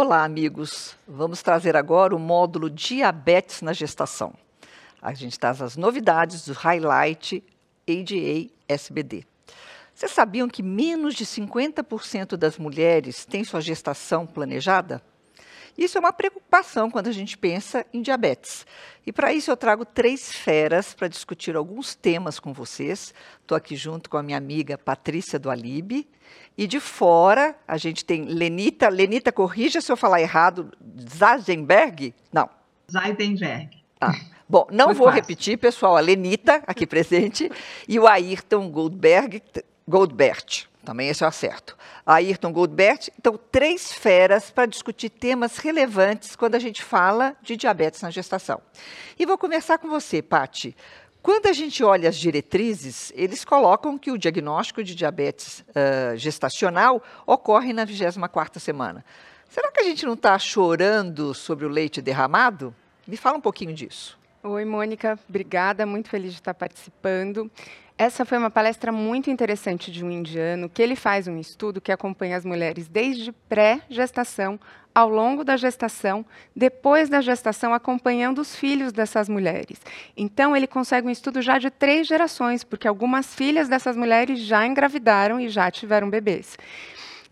Olá, amigos. Vamos trazer agora o módulo Diabetes na Gestação. A gente traz as novidades do Highlight ADA SBD. Vocês sabiam que menos de 50% das mulheres têm sua gestação planejada? Isso é uma preocupação quando a gente pensa em diabetes. E para isso eu trago três feras para discutir alguns temas com vocês. Estou aqui junto com a minha amiga Patrícia do Alibe. E de fora a gente tem Lenita. Lenita, corrija se eu falar errado. Zazenberg? Não. Zeidenberg. Ah. Bom, não Foi vou fácil. repetir, pessoal. A Lenita, aqui presente, e o Ayrton Goldberg, Goldbert. Também esse é o acerto. Ayrton Goldbert. Então, três feras para discutir temas relevantes quando a gente fala de diabetes na gestação. E vou começar com você, Pati. Quando a gente olha as diretrizes, eles colocam que o diagnóstico de diabetes uh, gestacional ocorre na 24ª semana. Será que a gente não está chorando sobre o leite derramado? Me fala um pouquinho disso. Oi, Mônica. Obrigada. Muito feliz de estar participando. Essa foi uma palestra muito interessante de um indiano, que ele faz um estudo que acompanha as mulheres desde pré-gestação, ao longo da gestação, depois da gestação, acompanhando os filhos dessas mulheres. Então, ele consegue um estudo já de três gerações, porque algumas filhas dessas mulheres já engravidaram e já tiveram bebês.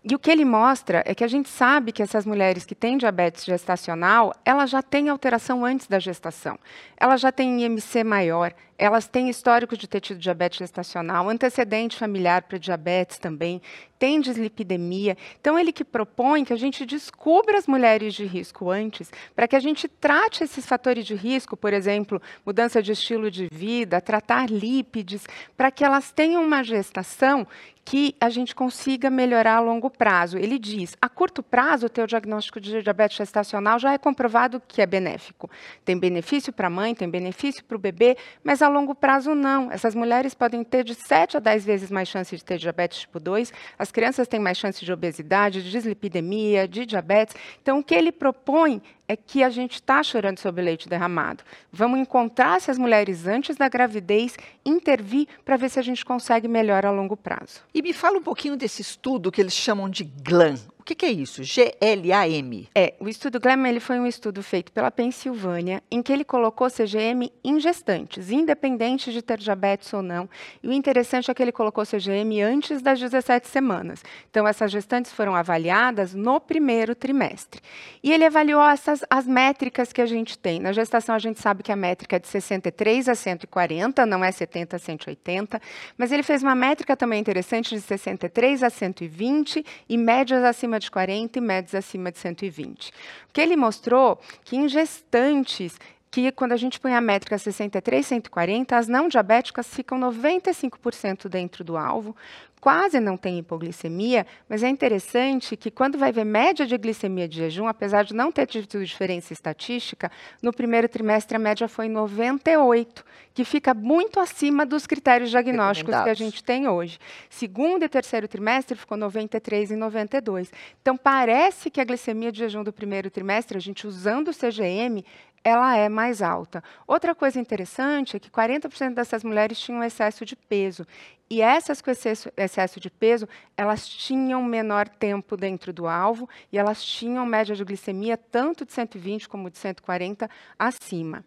E o que ele mostra é que a gente sabe que essas mulheres que têm diabetes gestacional, elas já têm alteração antes da gestação. Elas já têm IMC maior, elas têm histórico de ter tido diabetes gestacional, antecedente familiar para diabetes também, tem dislipidemia. Então, ele que propõe que a gente descubra as mulheres de risco antes, para que a gente trate esses fatores de risco, por exemplo, mudança de estilo de vida, tratar lípides, para que elas tenham uma gestação que a gente consiga melhorar a longo prazo. Ele diz, a curto prazo, o teu diagnóstico de diabetes gestacional já é comprovado que é benéfico. Tem benefício para a mãe, tem benefício para o bebê, mas a longo prazo, não. Essas mulheres podem ter de 7 a 10 vezes mais chance de ter diabetes tipo 2, as crianças têm mais chance de obesidade, de dislipidemia, de diabetes. Então, o que ele propõe é que a gente está chorando sobre leite derramado. Vamos encontrar essas mulheres antes da gravidez, intervir para ver se a gente consegue melhor a longo prazo. E me fala um pouquinho desse estudo que eles chamam de GLAM que, que é isso? G-L-A-M? É, o estudo GLAM ele foi um estudo feito pela Pensilvânia, em que ele colocou CGM em gestantes, independente de ter diabetes ou não. E o interessante é que ele colocou CGM antes das 17 semanas. Então, essas gestantes foram avaliadas no primeiro trimestre. E ele avaliou essas, as métricas que a gente tem. Na gestação, a gente sabe que a métrica é de 63 a 140, não é 70 a 180, mas ele fez uma métrica também interessante de 63 a 120 e médias acima acima de 40 e médios acima de 120. O que ele mostrou que em gestantes que quando a gente põe a métrica 63, 140, as não diabéticas ficam 95% dentro do alvo, quase não tem hipoglicemia, mas é interessante que quando vai ver média de glicemia de jejum, apesar de não ter tido diferença estatística, no primeiro trimestre a média foi 98, que fica muito acima dos critérios diagnósticos que a gente tem hoje. Segundo e terceiro trimestre ficou 93 e 92. Então parece que a glicemia de jejum do primeiro trimestre, a gente usando o CGM, ela é mais alta. Outra coisa interessante é que 40% dessas mulheres tinham excesso de peso. E essas com excesso, excesso, de peso, elas tinham menor tempo dentro do alvo e elas tinham média de glicemia tanto de 120 como de 140 acima.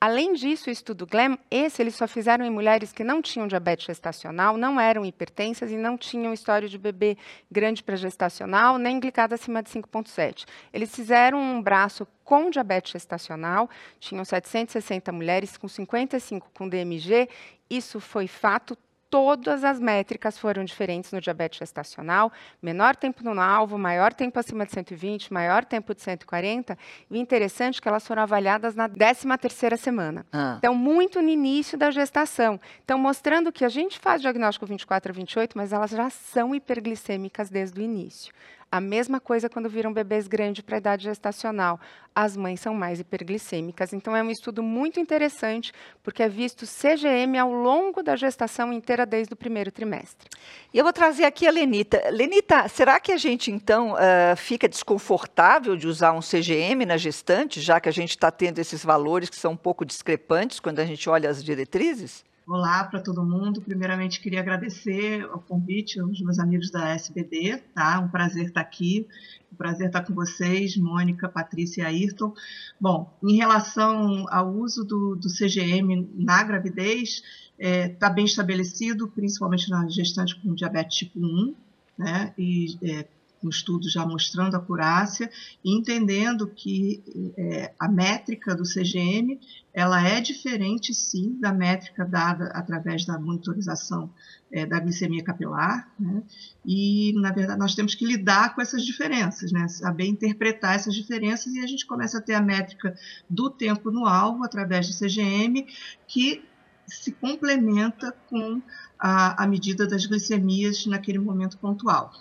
Além disso, o estudo GLAM, esse eles só fizeram em mulheres que não tinham diabetes gestacional, não eram hipertensas e não tinham história de bebê grande para gestacional, nem glicada acima de 5,7. Eles fizeram um braço com diabetes gestacional, tinham 760 mulheres com 55 com DMG, isso foi fato todas as métricas foram diferentes no diabetes gestacional, menor tempo no alvo, maior tempo acima de 120, maior tempo de 140, e o interessante é que elas foram avaliadas na 13ª semana. Ah. Então, muito no início da gestação. Então, mostrando que a gente faz diagnóstico 24 a 28, mas elas já são hiperglicêmicas desde o início. A mesma coisa quando viram bebês grandes para a idade gestacional. As mães são mais hiperglicêmicas. Então, é um estudo muito interessante, porque é visto CGM ao longo da gestação inteira, desde o primeiro trimestre. E eu vou trazer aqui a Lenita. Lenita, será que a gente, então, uh, fica desconfortável de usar um CGM na gestante, já que a gente está tendo esses valores que são um pouco discrepantes quando a gente olha as diretrizes? Olá para todo mundo. Primeiramente, queria agradecer o convite aos meus amigos da SBD, tá? Um prazer estar aqui, um prazer estar com vocês, Mônica, Patrícia e Ayrton. Bom, em relação ao uso do, do CGM na gravidez, está é, tá bem estabelecido, principalmente na gestante com diabetes tipo 1, né? E é, com estudos já mostrando a curácia entendendo que é, a métrica do CGM ela é diferente sim da métrica dada através da monitorização é, da glicemia capilar, né? e na verdade nós temos que lidar com essas diferenças, né? saber interpretar essas diferenças e a gente começa a ter a métrica do tempo no alvo através do CGM que se complementa com a, a medida das glicemias naquele momento pontual.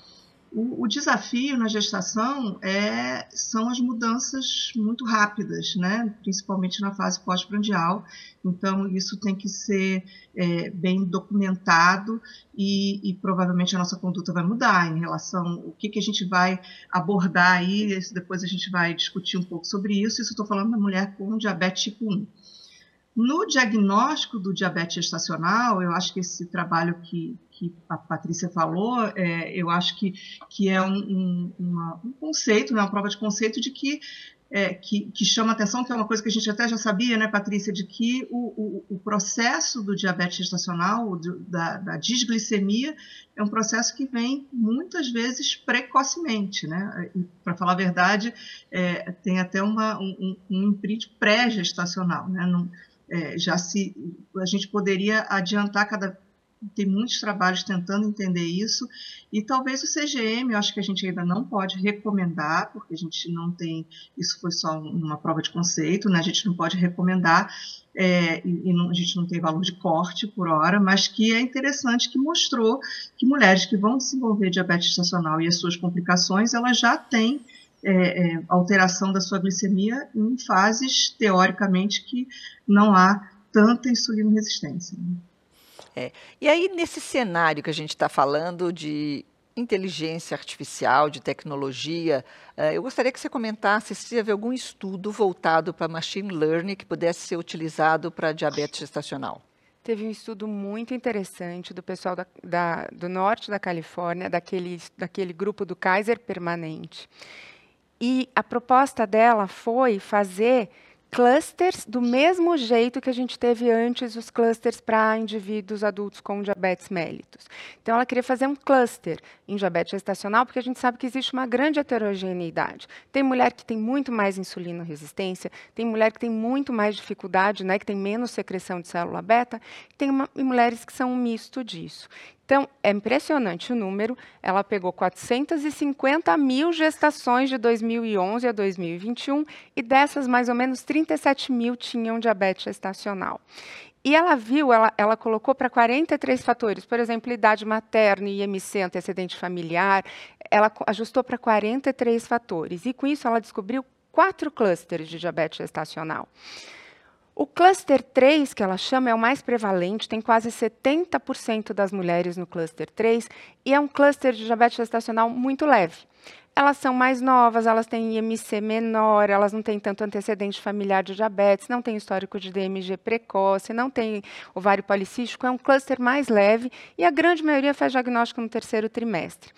O, o, desafio na gestação é, são as mudanças muito rápidas, né? principalmente na fase pós-prandial. Então, isso tem que ser é, bem documentado e, e, provavelmente a nossa conduta vai mudar em relação ao que, que a gente vai abordar aí. Depois a gente vai discutir um pouco sobre isso. Isso estou falando da mulher com diabetes tipo 1. No diagnóstico do diabetes gestacional, eu acho que esse trabalho que, que a Patrícia falou, é, eu acho que, que é um, um, uma, um conceito, né, uma prova de conceito de que, é, que, que, chama atenção, que é uma coisa que a gente até já sabia, né, Patrícia, de que o, o, o processo do diabetes gestacional, do, da, da, desglicemia, é um processo que vem muitas vezes precocemente, né? Para falar a verdade, é, tem até uma, um, um pré-gestacional, né? Não, é, já se a gente poderia adiantar cada tem muitos trabalhos tentando entender isso e talvez o CGM eu acho que a gente ainda não pode recomendar porque a gente não tem isso foi só uma prova de conceito né a gente não pode recomendar é, e, e não, a gente não tem valor de corte por hora mas que é interessante que mostrou que mulheres que vão desenvolver diabetes estacional e as suas complicações elas já têm é, é, alteração da sua glicemia em fases, teoricamente, que não há tanta insulina resistência. Né? É. E aí, nesse cenário que a gente está falando de inteligência artificial, de tecnologia, é, eu gostaria que você comentasse se teve algum estudo voltado para machine learning que pudesse ser utilizado para diabetes gestacional. Teve um estudo muito interessante do pessoal da, da, do norte da Califórnia, daquele, daquele grupo do Kaiser Permanente. E a proposta dela foi fazer clusters do mesmo jeito que a gente teve antes os clusters para indivíduos adultos com diabetes mellitus. Então, ela queria fazer um cluster em diabetes gestacional, porque a gente sabe que existe uma grande heterogeneidade. Tem mulher que tem muito mais insulino resistência, tem mulher que tem muito mais dificuldade, né, que tem menos secreção de célula beta, tem uma, e mulheres que são um misto disso. Então, é impressionante o número. Ela pegou 450 mil gestações de 2011 a 2021 e dessas, mais ou menos 37 mil tinham diabetes gestacional. E ela viu, ela, ela colocou para 43 fatores, por exemplo, idade materna, IMC, antecedente familiar, ela ajustou para 43 fatores. E com isso ela descobriu quatro clusters de diabetes gestacional. O cluster 3, que ela chama, é o mais prevalente, tem quase 70% das mulheres no cluster 3 e é um cluster de diabetes gestacional muito leve. Elas são mais novas, elas têm IMC menor, elas não têm tanto antecedente familiar de diabetes, não têm histórico de DMG precoce, não têm ovário policístico, é um cluster mais leve e a grande maioria faz diagnóstico no terceiro trimestre.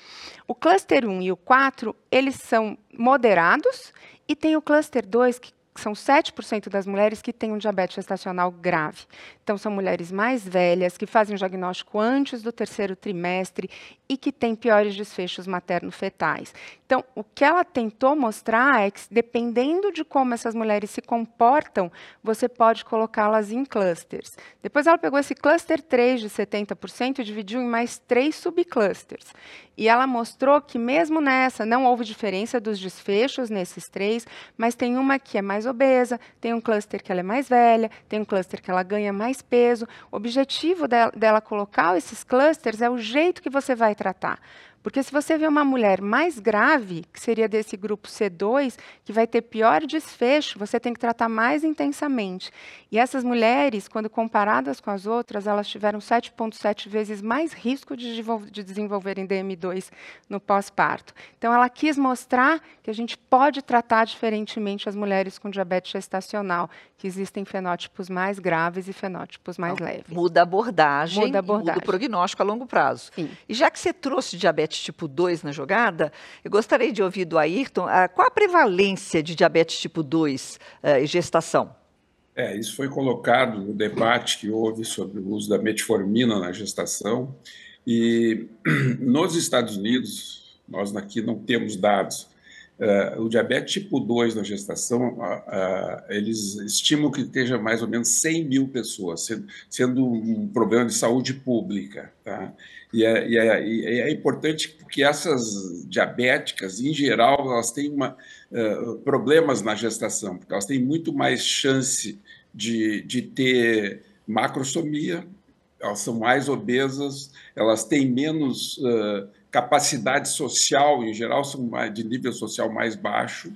O cluster 1 e o 4, eles são moderados e tem o cluster 2 que são 7% das mulheres que têm um diabetes gestacional grave. Então, são mulheres mais velhas, que fazem o diagnóstico antes do terceiro trimestre e que têm piores desfechos materno-fetais. Então, o que ela tentou mostrar é que, dependendo de como essas mulheres se comportam, você pode colocá-las em clusters. Depois, ela pegou esse cluster 3 de 70% e dividiu em mais três subclusters. E ela mostrou que, mesmo nessa, não houve diferença dos desfechos nesses três, mas tem uma que é mais obesa, tem um cluster que ela é mais velha, tem um cluster que ela ganha mais peso. O objetivo dela, dela colocar esses clusters é o jeito que você vai tratar Porque se você vê uma mulher mais grave, que seria desse grupo C2, que vai ter pior desfecho, você tem que tratar mais intensamente. E essas mulheres, quando comparadas com as outras, elas tiveram 7,7 vezes mais risco de, de desenvolverem DM2 no pós-parto. Então, ela quis mostrar que a gente pode tratar diferentemente as mulheres com diabetes gestacional, que existem fenótipos mais graves e fenótipos mais então, leves. Muda a abordagem, muda, a abordagem. muda o prognóstico a longo prazo. Sim. E já que você trouxe diabetes tipo 2 na jogada, eu gostaria de ouvir do Ayrton uh, qual a prevalência de diabetes tipo 2 uh, e gestação? É, isso foi colocado no debate que houve sobre o uso da metformina na gestação. E nos Estados Unidos, nós aqui não temos dados, Uh, o diabetes tipo 2 na gestação, uh, uh, eles estimam que esteja mais ou menos 100 mil pessoas, sendo, sendo um problema de saúde pública. Tá? E, é, e, é, e é, importante porque essas diabéticas, em geral, elas têm uma, problemas na gestação, porque elas têm muito mais chance de, de ter macrosomia, elas são mais obesas, elas têm menos capacidade social, em geral, são de nível social mais baixo.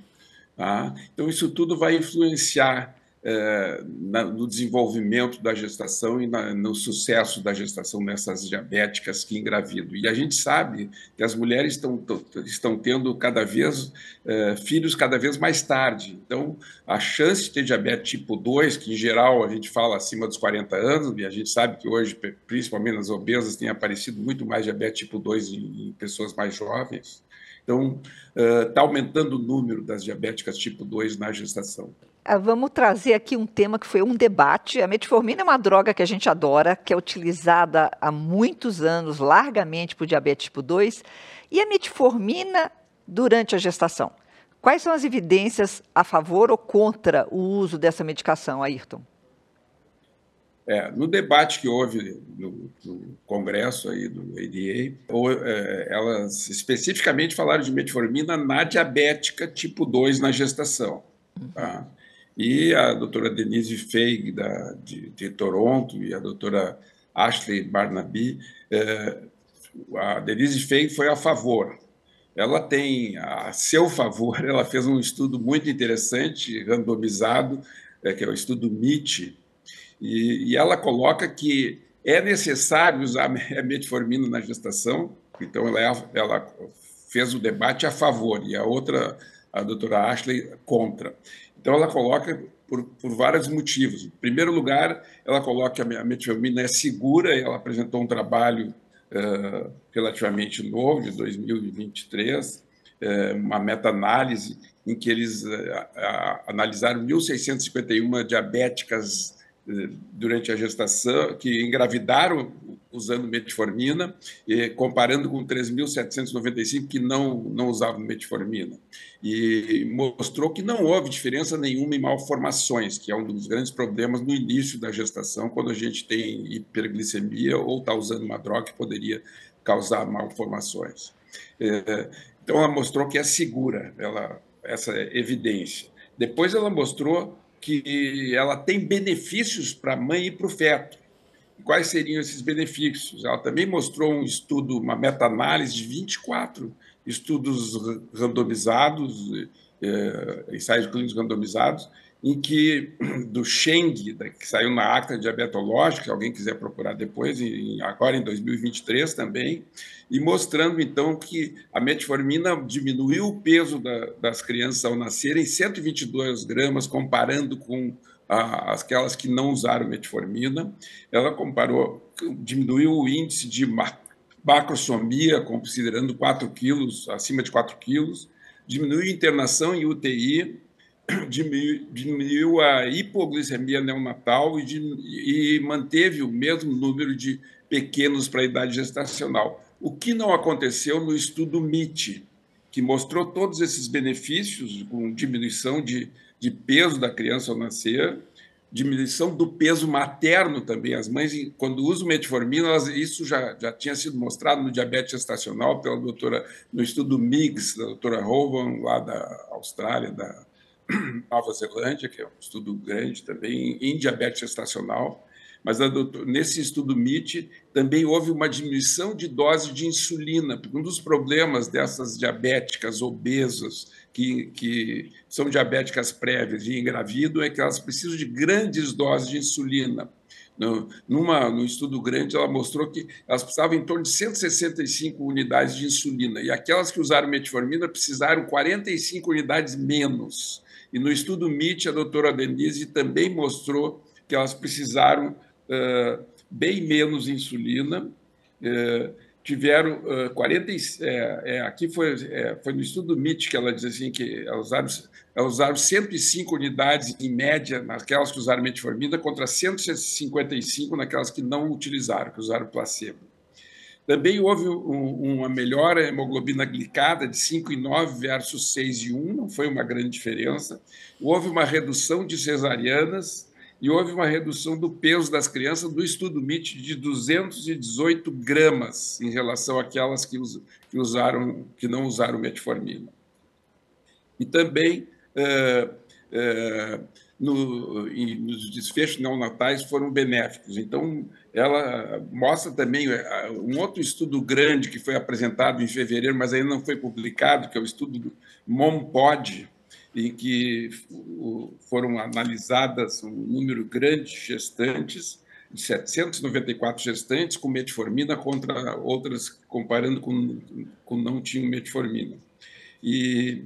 Tá? Então, isso tudo vai influenciar é, na, no desenvolvimento da gestação e na, no sucesso da gestação nessas diabéticas que engravidam. E a gente sabe que as mulheres estão, estão tendo cada vez é, filhos cada vez mais tarde. Então, a chance de ter diabetes tipo 2, que em geral a gente fala acima dos 40 anos, e a gente sabe que hoje, principalmente nas obesas, tem aparecido muito mais diabetes tipo 2 em, em pessoas mais jovens. Então, está uh, aumentando o número das diabéticas tipo 2 na gestação. Ah, vamos trazer aqui um tema que foi um debate. A metformina é uma droga que a gente adora, que é utilizada há muitos anos largamente por diabetes tipo 2. E a metformina durante a gestação? Quais são as evidências a favor ou contra o uso dessa medicação, Ayrton? É, no debate que houve no, no, congresso aí do ADA, ou, é, elas especificamente falaram de metformina na diabética tipo 2 na gestação. Tá? E a doutora Denise Feig, da, de, de Toronto, e a doutora Ashley Barnaby, é, a Denise Feig foi a favor. Ela tem, a seu favor, ela fez um estudo muito interessante, randomizado, é, que é o estudo MIT, e, e ela coloca que é necessário usar a metformina na gestação, então ela, é, ela fez o debate a favor, e a outra, a doutora Ashley, contra. Então, ela coloca por, por vários motivos. Em primeiro lugar, ela coloca que a metformina é segura, ela apresentou um trabalho uh, relativamente novo, de 2023, uh, uma meta-análise em que eles uh, analisaram 1.651 diabéticas durante a gestação, que engravidaram usando metformina, comparando com 3.795 que não, não usavam metformina. E mostrou que não houve diferença nenhuma em malformações, que é um dos grandes problemas no início da gestação, quando a gente tem hiperglicemia ou está usando uma droga que poderia causar malformações. É, então, ela mostrou que é segura ela, essa evidência. Depois, ela mostrou que ela tem benefícios para a mãe e para o feto. Quais seriam esses benefícios? Ela também mostrou um estudo, uma meta-análise de 24 estudos randomizados, é, ensaios clínicos randomizados, em que do Cheng, que saiu na acta diabetológica, alguém quiser procurar depois, agora em 2023 também, e mostrando então que a metformina diminuiu o peso da, das crianças ao nascerem 122 gramas, comparando com a, aquelas que não usaram metformina. Ela comparou, diminuiu o índice de macrosomia, considerando 4 quilos, acima de 4 quilos, diminuiu a internação em UTI, diminuiu a hipoglicemia neonatal e, e manteve o mesmo número de pequenos para a idade gestacional. O que não aconteceu no estudo MIT, que mostrou todos esses benefícios, com diminuição de, de peso da criança ao nascer, diminuição do peso materno também. As mães, quando usam metformina, elas, isso já, já tinha sido mostrado no diabetes gestacional pela doutora, no estudo MIGS, da doutora Hovan, lá da Austrália, da Nova Zelândia, que é um estudo grande também em diabetes gestacional, mas nesse estudo MIT também houve uma diminuição de dose de insulina, um dos problemas dessas diabéticas obesas, que, que são diabéticas prévias e engravidam, é que elas precisam de grandes doses de insulina. No, numa, no estudo grande, ela mostrou que elas precisavam em torno de 165 unidades de insulina, e aquelas que usaram metformina precisaram 45 unidades menos. E no estudo MIT, a doutora Denise também mostrou que elas precisaram uh, bem menos insulina, uh, tiveram uh, 40. É, é, aqui foi, é, foi no estudo MIT que ela diz assim que elas usaram, elas usaram 105 unidades em média naquelas que usaram metformina contra 155 naquelas que não utilizaram, que usaram placebo. Também houve um, uma melhora hemoglobina glicada de 5,9 versus 6,1, não foi uma grande diferença. Houve uma redução de cesarianas e houve uma redução do peso das crianças do estudo MIT de 218 gramas em relação àquelas que, que usaram, que não usaram metformina. E também uh, uh, no, nos desfechos neonatais foram benéficos. Então, ela mostra também eh, um outro estudo grande que foi apresentado em fevereiro, mas ainda não foi publicado, que é o estudo do MOMPOD, em que foram analisadas um número grande de gestantes, de 794 gestantes com metformina contra outras, comparando com, com não tinham metformina. E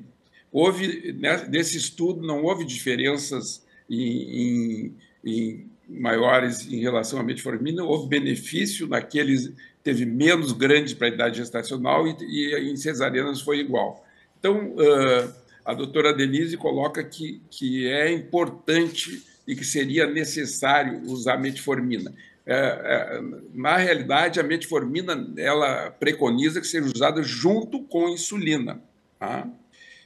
houve, né, nesse estudo, não houve diferenças em, em, maiores em relação à metformina, houve benefício naqueles teve menos grande para a idade gestacional e, e em cesarianas foi igual. Então, uh, a doutora Denise coloca que, que é importante e que seria necessário usar metformina. É, é, na realidade, a metformina ela preconiza que seja usada junto com insulina. Tá?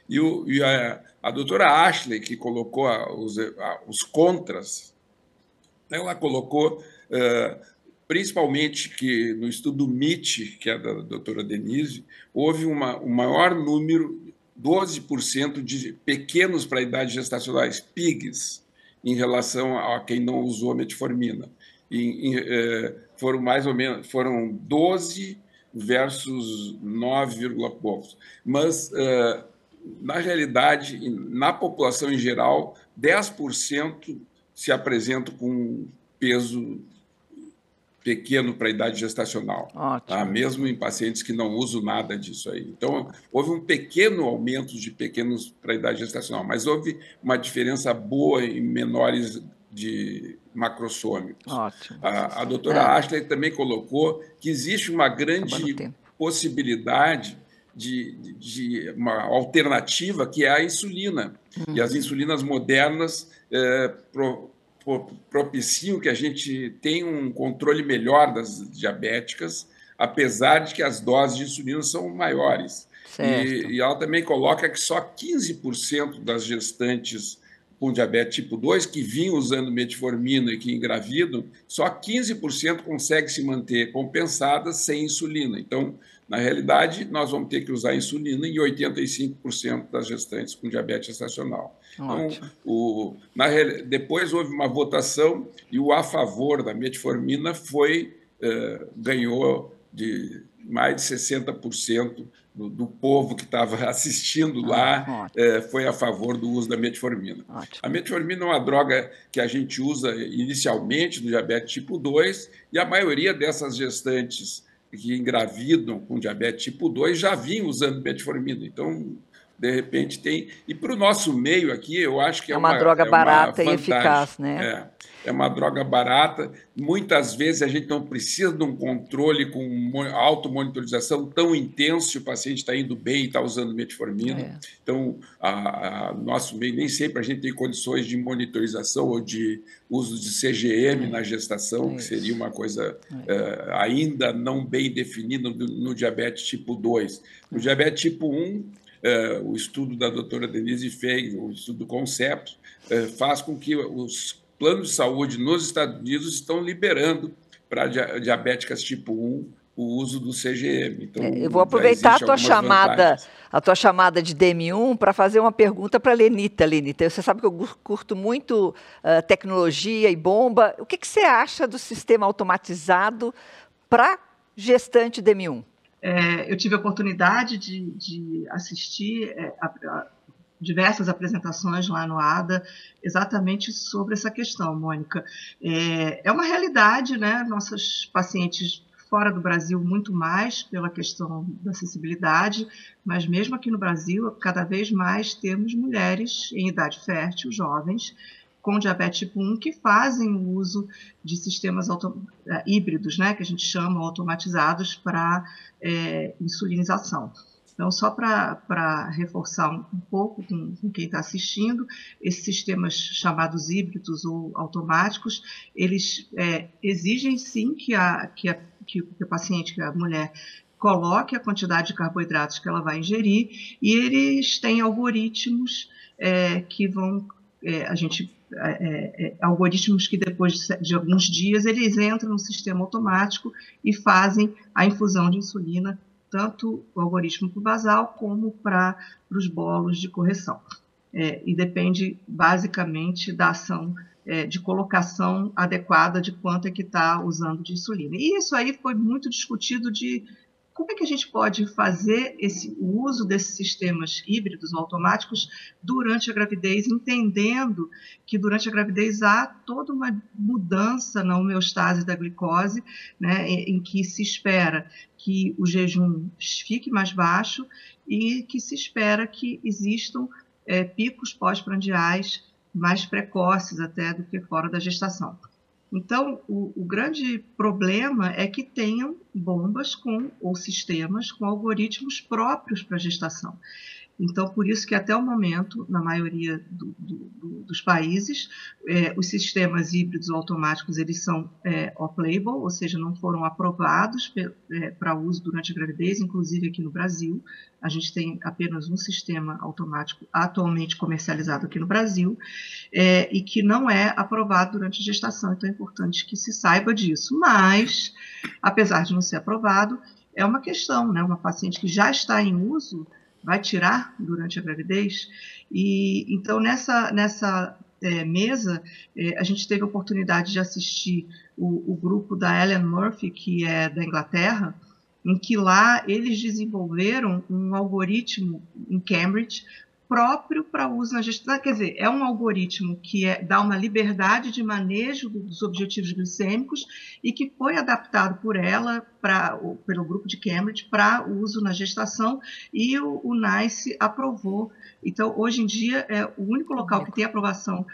E, o, e a, a, doutora Ashley, que colocou a, os, a, os, contras, ela colocou uh, principalmente que no estudo MIT, que é da doutora Denise, houve uma, um maior número, 12% de pequenos para idade gestacionais, PIGs, em relação a quem não usou metformina. E, e, uh, foram mais ou menos, foram 12 versus 9, poucos. Mas uh, na realidade, na população em geral, 10% se apresentam com peso pequeno para a idade gestacional, tá? mesmo em pacientes que não usam nada disso aí. Então, houve um pequeno aumento de pequenos para a idade gestacional, mas houve uma diferença boa em menores de macrossômicos. Ótimo. A, a doutora é. Ashley também colocou que existe uma grande possibilidade de, de, uma alternativa que é a insulina. Uhum. E as insulinas modernas é, pro, pro, propiciam que a gente tenha um controle melhor das diabéticas, apesar de que as doses de insulina são maiores. E, e, ela também coloca que só 15% das gestantes com diabetes tipo 2 que vinham usando metformina e que engravidam, só 15% consegue se manter compensadas sem insulina. Então, na realidade, nós vamos ter que usar insulina em 85% das gestantes com diabetes gestacional. Então, o, na, depois houve uma votação e o a favor da metformina foi uh, ganhou de mais de 60% do, do, povo que estava assistindo lá uh, foi a favor do uso da metformina. Ótimo. A metformina é uma droga que a gente usa inicialmente no diabetes tipo 2 e a maioria dessas gestantes que engravidam com diabetes tipo 2 já vinham usando metformina. Então, de repente tem. E para o nosso meio aqui, eu acho que é, é uma, uma droga é barata uma e eficaz, né? É é uma droga barata. Muitas vezes a gente não precisa de um controle com automonitorização tão intenso se o paciente está indo bem e está usando metformina. É. Então, a, a, nosso meio, nem sempre a gente tem condições de monitorização ou de uso de CGM é. na gestação, é que seria uma coisa uh, ainda não bem definida no, no, diabetes tipo 2. No diabetes tipo 1, uh, é, o estudo da doutora Denise fez, o estudo do conceito, uh, faz com que os planos de saúde nos Estados Unidos estão liberando para diabéticas tipo 1 o uso do CGM. Então, é, eu vou aproveitar a tua chamada, a tua chamada de DM1 para fazer uma pergunta para a Lenita. Lenita, você sabe que eu curto muito uh, tecnologia e bomba. O que, que você acha do sistema automatizado para gestante DM1? É, eu tive a oportunidade de, de assistir é, a, a, diversas apresentações lá no ADA exatamente sobre essa questão, Mônica. É, é uma realidade, né? Nossos pacientes fora do Brasil muito mais pela questão da acessibilidade, mas mesmo aqui no Brasil, cada vez mais temos mulheres em idade fértil, jovens, com diabetes tipo 1 que fazem o uso de sistemas é, híbridos, né, que a gente chama automatizados para é, insulinização. Então, só para reforçar um, um pouco com, com quem está assistindo, esses sistemas chamados híbridos ou automáticos, eles é, exigem sim que a, que, a, que o paciente, que a mulher, coloque a quantidade de carboidratos que ela vai ingerir e eles têm algoritmos é, que vão é, a gente é, é, é algoritmos que depois de, de, alguns dias eles entram no sistema automático e fazem a infusão de insulina tanto o algoritmo para o basal como para os bolos de correção. É, e depende basicamente da ação de colocação adequada de quanto é que está usando de insulina. E isso aí foi muito discutido de como é que a gente pode fazer esse, o uso desses sistemas híbridos automáticos durante a gravidez, entendendo que durante a gravidez há toda uma mudança na homeostase da glicose, né, em, em que se espera que o jejum fique mais baixo e que se espera que existam é, picos pós-prandiais mais precoces até do que fora da gestação. Então, o, o, grande problema é que tenham bombas com ou sistemas com algoritmos próprios para gestação. Então, por isso que até o momento, na maioria do, do, dos países, é, os sistemas híbridos automáticos eles são é, off-label, ou seja, não foram aprovados é, para uso durante a gravidez, inclusive aqui no Brasil. A gente tem apenas um sistema automático atualmente comercializado aqui no Brasil e que não é aprovado durante a gestação, então é importante que se saiba disso. Mas, apesar de não ser aprovado, é uma questão, né? Uma paciente que já está em uso vai tirar durante a gravidez. E então nessa nessa é, mesa é, a gente teve a oportunidade de assistir o, o, grupo da Ellen Murphy, que é da Inglaterra, em que lá eles desenvolveram um algoritmo em Cambridge próprio para uso na gestão. Quer dizer, é um algoritmo que é, dá uma liberdade de manejo dos objetivos glicêmicos e que foi adaptado por ela, pra, pelo grupo de Cambridge, para uso na gestação e o, o NICE aprovou. Então, hoje em dia, é o único local que tem aprovação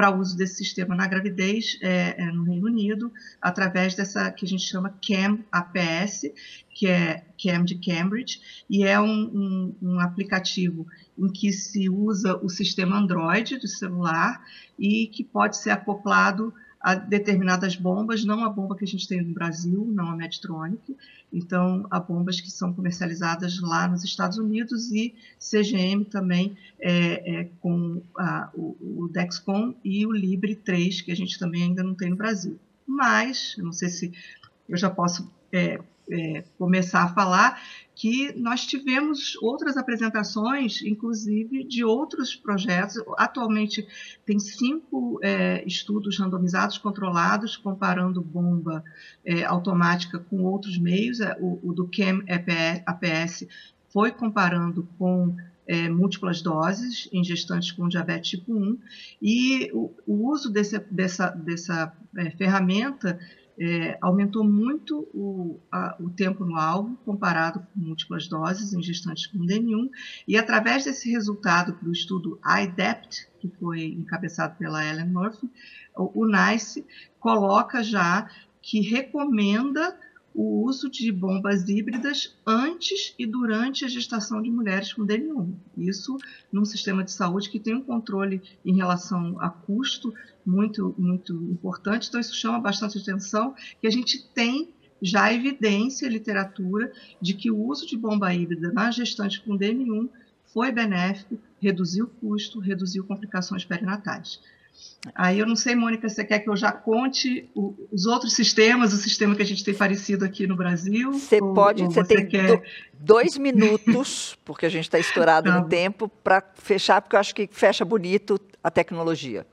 para uso desse sistema na gravidez é, é, no Reino Unido, através dessa que a gente chama CAM APS, que é CAM de Cambridge, e é um, um, um aplicativo em que se usa o sistema Android do celular e que pode ser acoplado a determinadas bombas, não a bomba que a gente tem no Brasil, não a Medtronic, então há bombas que são comercializadas lá nos Estados Unidos e CGM também é, é com a, o, o, Dexcom e o Libre 3, que a gente também ainda não tem no Brasil. Mas, não sei se eu já posso é, é, começar a falar que nós tivemos outras apresentações, inclusive de outros projetos. Atualmente tem cinco é, estudos randomizados controlados comparando bomba é, automática com outros meios. É, o, o do CHEM APS foi comparando com é, múltiplas doses em gestantes com diabetes tipo 1 e o, o uso desse, dessa, dessa é, ferramenta é, aumentou muito o, a, o, tempo no alvo comparado com múltiplas doses em gestantes com DN1, e através desse resultado do estudo IDEPT, que foi encabeçado pela Ellen Murphy, o, o NICE coloca já que recomenda o uso de bombas híbridas antes e durante a gestação de mulheres com DN1. Isso num sistema de saúde que tem um controle em relação a custo muito, muito importante, então isso chama bastante atenção, que a gente tem já evidência, literatura, de que o uso de bomba híbrida na gestante com DN1 foi benéfico, reduziu custo, reduziu complicações perinatais. Aí eu não sei, Mônica, você quer que eu já conte o, os outros sistemas, o sistema que a gente tem parecido aqui no Brasil? Você ou, pode, ou você, tem quer... dois minutos, porque a gente está estourado tá. no tempo, para fechar, porque eu acho que fecha bonito a tecnologia.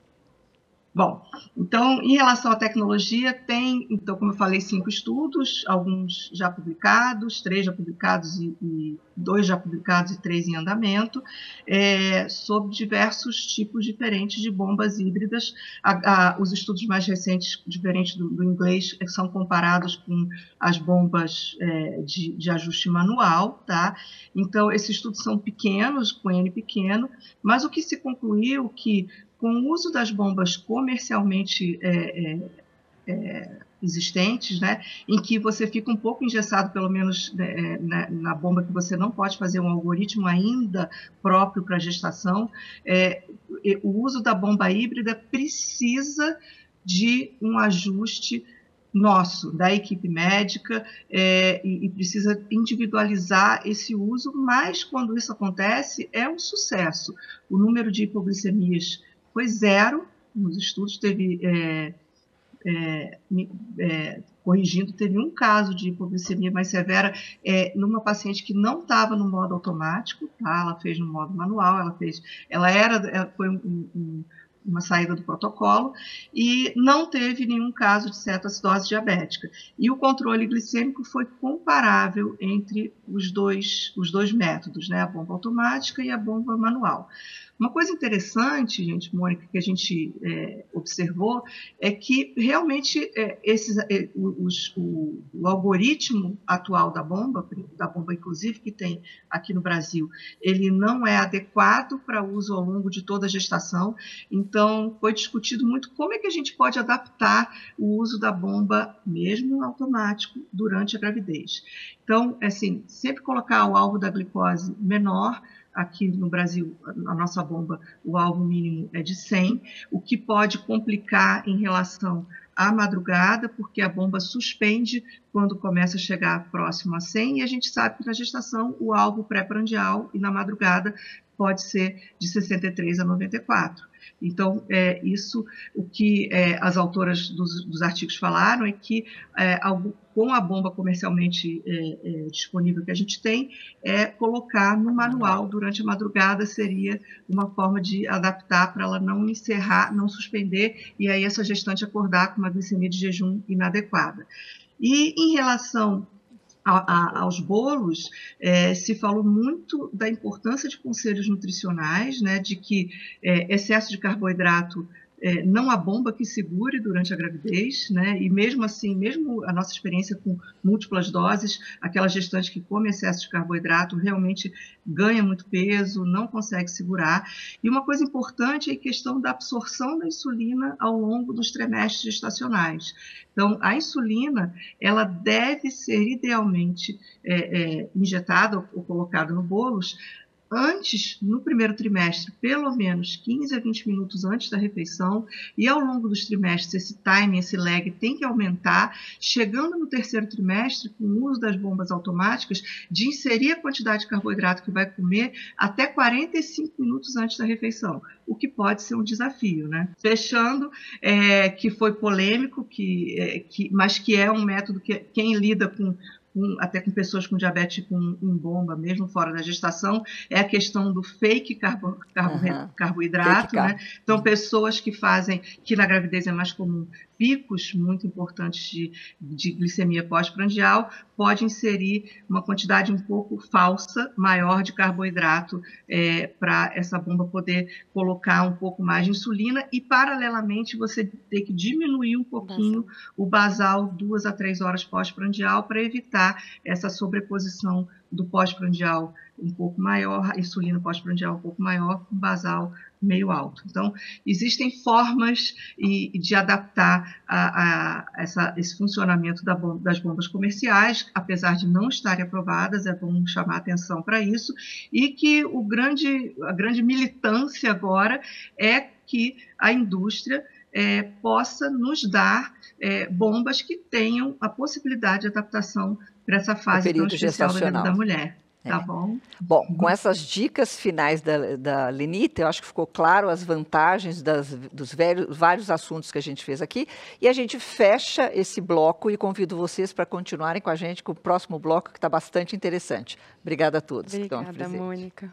Bom, então, em relação à tecnologia, tem, então, como eu falei, cinco estudos, alguns já publicados, três já publicados e, e dois já publicados e três em andamento, é, sobre diversos tipos diferentes de bombas híbridas. A, a, os estudos mais recentes, diferentes do, do, inglês, é, são comparados com as bombas é, de, de ajuste manual, tá? Então, esses estudos são pequenos, com N pequeno, mas o que se concluiu que com o uso das bombas comercialmente é, é, é, existentes, né, em que você fica um pouco engessado, pelo menos né, na, na, bomba que você não pode fazer um algoritmo ainda próprio para gestação, é, o uso da bomba híbrida precisa de um ajuste nosso, da equipe médica, é, e, e, precisa individualizar esse uso, mas quando isso acontece, é um sucesso. O número de hipoglicemias foi zero nos estudos, teve, é, é, é, corrigindo, teve um caso de hipoglicemia mais severa é, numa paciente que não estava no modo automático, tá? ela fez no modo manual, ela fez, ela era, ela foi um, um, uma saída do protocolo e não teve nenhum caso de cetoacidose diabética. E o controle glicêmico foi comparável entre os dois, os dois métodos, né? a bomba automática e a bomba manual. Uma coisa interessante, gente, Mônica, que a gente é, observou é que realmente é, esses, é, os, o, o, algoritmo atual da bomba, da bomba inclusive que tem aqui no Brasil, ele não é adequado para uso ao longo de toda a gestação. Então, foi discutido muito como é que a gente pode adaptar o uso da bomba, mesmo automático, durante a gravidez. Então, assim, sempre colocar o alvo da glicose menor aqui no Brasil, a nossa bomba, o alvo mínimo é de 100, o que pode complicar em relação à madrugada, porque a bomba suspende quando começa a chegar próximo a 100, e a gente sabe que na gestação o alvo pré-prandial e na madrugada pode ser de 63 a 94. Então, é, isso, o que é, as autoras dos, dos, artigos falaram é que é, algo, com a bomba comercialmente é, é, disponível que a gente tem, é colocar no manual durante a madrugada seria uma forma de adaptar para ela não encerrar, não suspender, e aí essa gestante acordar com uma glicemia de jejum inadequada. E em relação a, a, aos bolos, é, se falou muito da importância de conselhos nutricionais, né, de que é, excesso de carboidrato é, não há bomba que segure durante a gravidez, né? E mesmo assim, mesmo a nossa experiência com múltiplas doses, aquela gestante que come excesso de carboidrato realmente ganha muito peso, não consegue segurar. E uma coisa importante é a questão da absorção da insulina ao longo dos trimestres gestacionais. Então, a insulina, ela deve ser idealmente é, é, injetada ou colocada no bolos antes, no primeiro trimestre, pelo menos 15 a 20 minutos antes da refeição, e ao longo dos trimestres esse time, esse lag tem que aumentar, chegando no terceiro trimestre, com o uso das bombas automáticas, de inserir a quantidade de carboidrato que vai comer até 45 minutos antes da refeição, o que pode ser um desafio, né? Fechando, é, que foi polêmico, que, é, que, mas que é um método que quem lida com com, até com pessoas com diabetes com bomba, mesmo fora da gestação, é a questão do fake carbo, carbo, uhum. carboidrato. Fake né? Então, pessoas que fazem, que na gravidez é mais comum, picos muito importantes de, de glicemia pós-prandial, pode inserir uma quantidade um pouco falsa, maior de carboidrato, é, para essa bomba poder colocar um pouco mais de insulina e, paralelamente, você ter que diminuir um pouquinho o basal duas a três horas pós-prandial para evitar essa sobreposição do pós-prandial um pouco maior, insulina pós-prandial um pouco maior, basal meio alto. Então, existem formas de adaptar a, a essa, esse funcionamento da das bombas comerciais, apesar de não estarem aprovadas, é bom chamar atenção para isso, e que o grande, a grande militância agora é que a indústria é, possa nos dar é, bombas que tenham a possibilidade de adaptação para essa fase tão especial da vida da mulher. Tá é. bom. Bom, com essas dicas finais da, da Lenita, eu acho que ficou claro as vantagens das, dos velhos, vários assuntos que a gente fez aqui. E a gente fecha esse bloco e convido vocês para continuarem com a gente com o próximo bloco, que está bastante interessante. Obrigada a todos. Obrigada, Mônica.